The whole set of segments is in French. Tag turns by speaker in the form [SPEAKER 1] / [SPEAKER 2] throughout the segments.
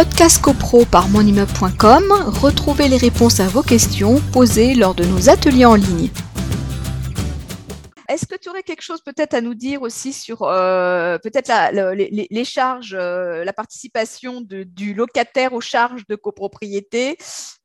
[SPEAKER 1] Podcast CoPro par monimmeuble.com, retrouvez les réponses à vos questions posées lors de nos ateliers en ligne. Est-ce que tu aurais quelque chose peut-être à nous dire aussi sur euh, peut-être les, charges, euh, la participation du locataire aux charges de copropriété,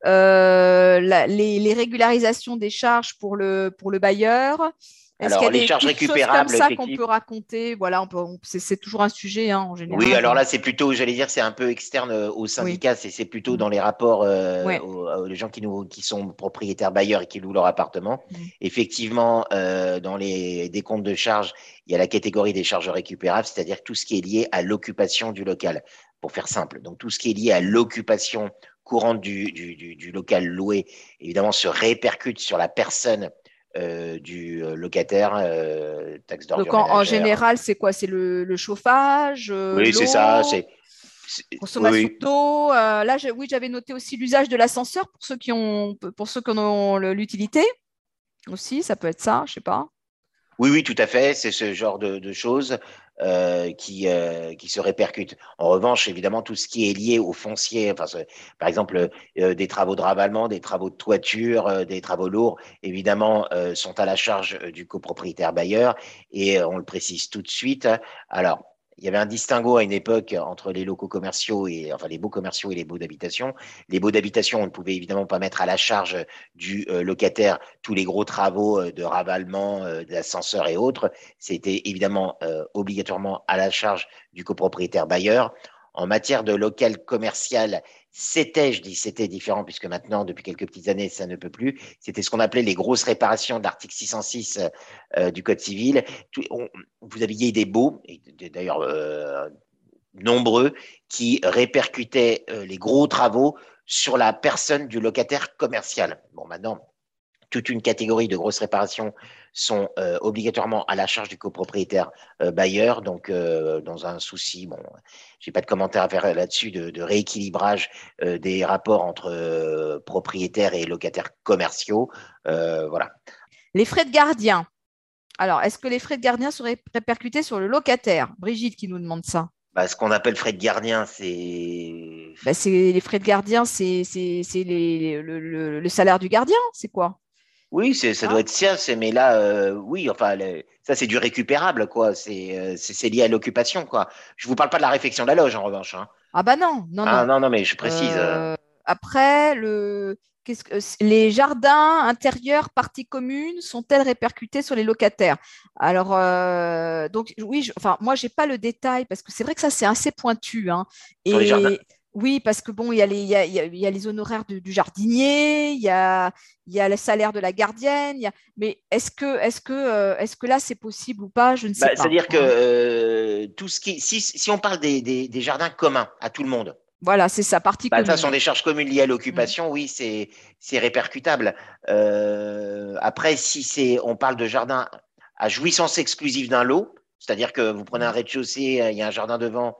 [SPEAKER 1] euh, les, régularisations des charges pour le, pour le bailleur
[SPEAKER 2] alors, les charges récupérables.
[SPEAKER 1] C'est ça qu'on peut raconter? Voilà, c'est toujours un sujet hein, en général.
[SPEAKER 2] Oui, alors là, c'est plutôt, j'allais dire, c'est un peu externe euh, au syndicat. C'est plutôt mm. dans les rapports euh, aux, gens qui, nous, qui sont propriétaires bailleurs et qui louent leur appartement. Mm. Effectivement, euh, dans les décomptes de charges, il y a la catégorie des charges récupérables, c'est-à-dire tout ce qui est lié à l'occupation du local. Pour faire simple, donc tout ce qui est lié à l'occupation courante du, du, du, local loué, évidemment, se répercute sur la personne euh, du euh, locataire, euh, taxe
[SPEAKER 1] d'ordure. Donc en, général, c'est quoi? C'est le, chauffage
[SPEAKER 2] Oui, c'est ça. C'est
[SPEAKER 1] consommation d'eau. là, oui, j'avais noté aussi l'usage de l'ascenseur pour ceux qui ont, pour ceux qui en ont l'utilité aussi. Ça peut être ça, je sais pas.
[SPEAKER 2] Oui, oui, tout à fait. C'est ce genre de, choses euh, qui, euh, qui se répercutent. En revanche, évidemment, tout ce qui est lié au foncier, enfin, par exemple, euh, des travaux de ravalement, des travaux de toiture, des travaux lourds, évidemment, sont à la charge du copropriétaire bailleur. Et on le précise tout de suite. Alors, il y avait un distinguo à une époque entre les locaux commerciaux et enfin les beaux commerciaux et les baux d'habitation. Les baux d'habitation, on ne pouvait évidemment pas mettre à la charge du euh, locataire tous les gros travaux euh, de ravalement, euh, d'ascenseur et autres. C'était évidemment obligatoirement à la charge du copropriétaire bailleur. En matière de local commercial, c'était, je dis c'était différent puisque maintenant, depuis quelques petites années, ça ne peut plus. C'était ce qu'on appelait les grosses réparations de l'article 606 euh, du Code civil. vous aviez des baux, d'ailleurs euh, nombreux, qui répercutaient euh, les gros travaux sur la personne du locataire commercial. Bon, maintenant, toute une catégorie de grosses réparations sont euh, obligatoirement à la charge du copropriétaire euh, bailleur. Donc, euh, dans un souci, bon, j'ai pas de commentaire à faire là-dessus, de, rééquilibrage des rapports entre propriétaires et locataires commerciaux. voilà.
[SPEAKER 1] Les frais de gardien. Alors, est-ce que les frais de gardien seraient répercutés sur le locataire? Brigitte qui nous demande ça.
[SPEAKER 2] Bah, ce qu'on appelle frais de gardien, c'est.
[SPEAKER 1] Bah, les frais de gardien, c'est le, le, salaire du gardien, c'est quoi?
[SPEAKER 2] Oui, ça ah. doit être ça, mais là, euh, oui, enfin, ça c'est du récupérable, quoi. Euh, c'est lié à l'occupation, quoi. Je vous parle pas de la réfection de la loge, en revanche. Hein.
[SPEAKER 1] Ah bah non, non,
[SPEAKER 2] ah, non. non, mais je précise.
[SPEAKER 1] Euh, après, le, que, les jardins intérieurs, parties communes, sont-elles répercutées sur les locataires? Alors, donc oui, enfin, moi j'ai pas le détail parce que c'est vrai que ça c'est assez pointu. Hein,
[SPEAKER 2] sur les jardins
[SPEAKER 1] oui, parce que bon, il y a les, il y a, il y a les honoraires du, jardinier, il y a, il y a le salaire de la gardienne. mais est-ce que, est-ce que, euh, est-ce que là c'est possible ou pas? Je ne sais bah, pas.
[SPEAKER 2] C'est-à-dire que euh, tout ce qui, si, si on parle des, des, jardins communs à tout le monde.
[SPEAKER 1] Voilà, c'est ça, partie
[SPEAKER 2] bah, De toute façon, des charges communes liées à l'occupation, oui, c'est, répercutable. Euh, après, si c'est, on parle de jardin à jouissance exclusive d'un lot, c'est-à-dire que vous prenez un rez-de-chaussée, il y a un jardin devant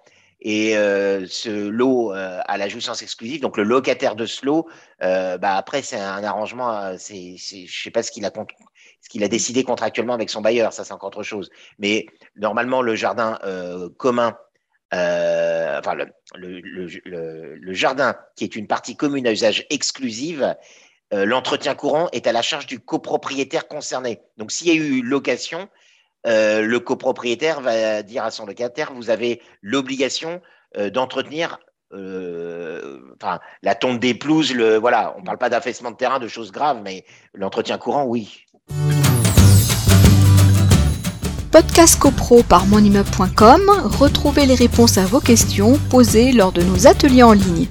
[SPEAKER 2] et euh, ce lot euh, à la jouissance exclusive, donc le locataire de ce lot, euh, bah après c'est un arrangement, c'est, c'est, je sais pas ce qu'il a ce qu'il a décidé contractuellement avec son bailleur, ça c'est encore autre chose. Mais normalement le jardin commun, enfin le, le, le, le, jardin qui est une partie commune à usage exclusif, l'entretien courant est à la charge du copropriétaire concerné. Donc s'il y a eu location, euh, le copropriétaire va dire à son locataire, vous avez l'obligation euh, d'entretenir euh, la tonte des pelouses, le, voilà, on ne parle pas d'affaissement de terrain, de choses graves, mais l'entretien courant, oui.
[SPEAKER 1] Podcast CoPro par monimmeuble.com, retrouvez les réponses à vos questions posées lors de nos ateliers en ligne.